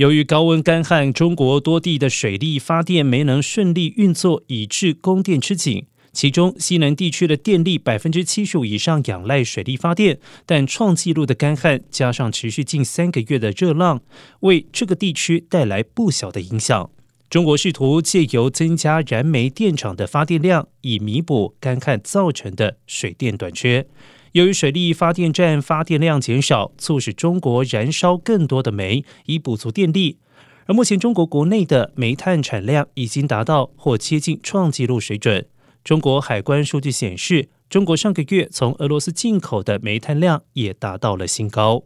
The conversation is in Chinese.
由于高温干旱，中国多地的水力发电没能顺利运作，以致供电吃紧。其中，西南地区的电力百分之七十五以上仰赖水力发电，但创纪录的干旱加上持续近三个月的热浪，为这个地区带来不小的影响。中国试图借由增加燃煤电厂的发电量，以弥补干旱造成的水电短缺。由于水力发电站发电量减少，促使中国燃烧更多的煤，以补足电力。而目前中国国内的煤炭产量已经达到或接近创纪录水准。中国海关数据显示，中国上个月从俄罗斯进口的煤炭量也达到了新高。